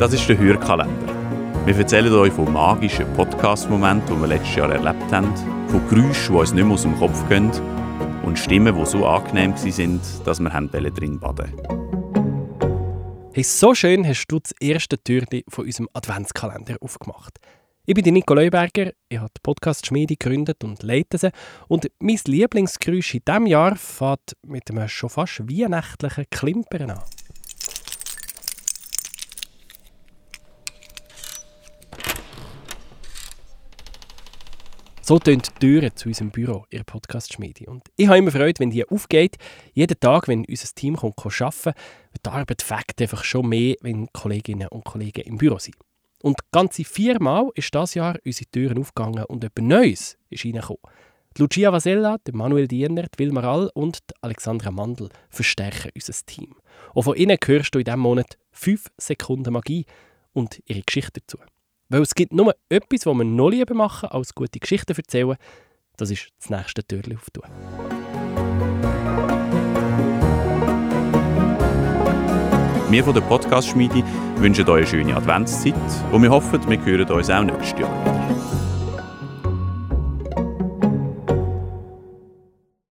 Das ist der Hörkalender. Wir erzählen euch von magischen Podcast-Momenten, die wir letztes Jahr erlebt haben, von Geräuschen, die uns nicht mehr aus dem Kopf gehen und Stimmen, die so angenehm waren, dass wir drin baden Hey, so schön hast du das erste Türchen von unserem Adventskalender aufgemacht. Ich bin Nico Leuberger, ich habe die Podcast-Schmiede gegründet und leite sie. Und mein Lieblingsgeräusch in diesem Jahr fängt mit einem schon fast weihnachtlichen Klimpern an. So tönt die Türe zu unserem Büro, ihr Podcast-Schmiede. Und ich habe immer Freude, wenn die aufgeht. Jeden Tag, wenn unser Team kommt, arbeiten, wird die Arbeit fängt einfach schon mehr, wenn Kolleginnen und Kollegen im Büro sind. Und ganze viermal ist das Jahr unsere Türen aufgegangen und etwas Neues ist reingekommen. Die Lucia Vasella, der Manuel Diener, die Wilmar All und die Alexandra Mandl verstärken unser Team. Und von ihnen hörst du in diesem Monat 5 Sekunden Magie und ihre Geschichte dazu. Weil es gibt nur etwas, was wir noch lieber machen, als gute Geschichten erzählen. Das ist das nächste Türchen auftun. Wir von der Podcast-Schmiede wünschen euch eine schöne Adventszeit und wir hoffen, wir hören uns auch nächstes Jahr.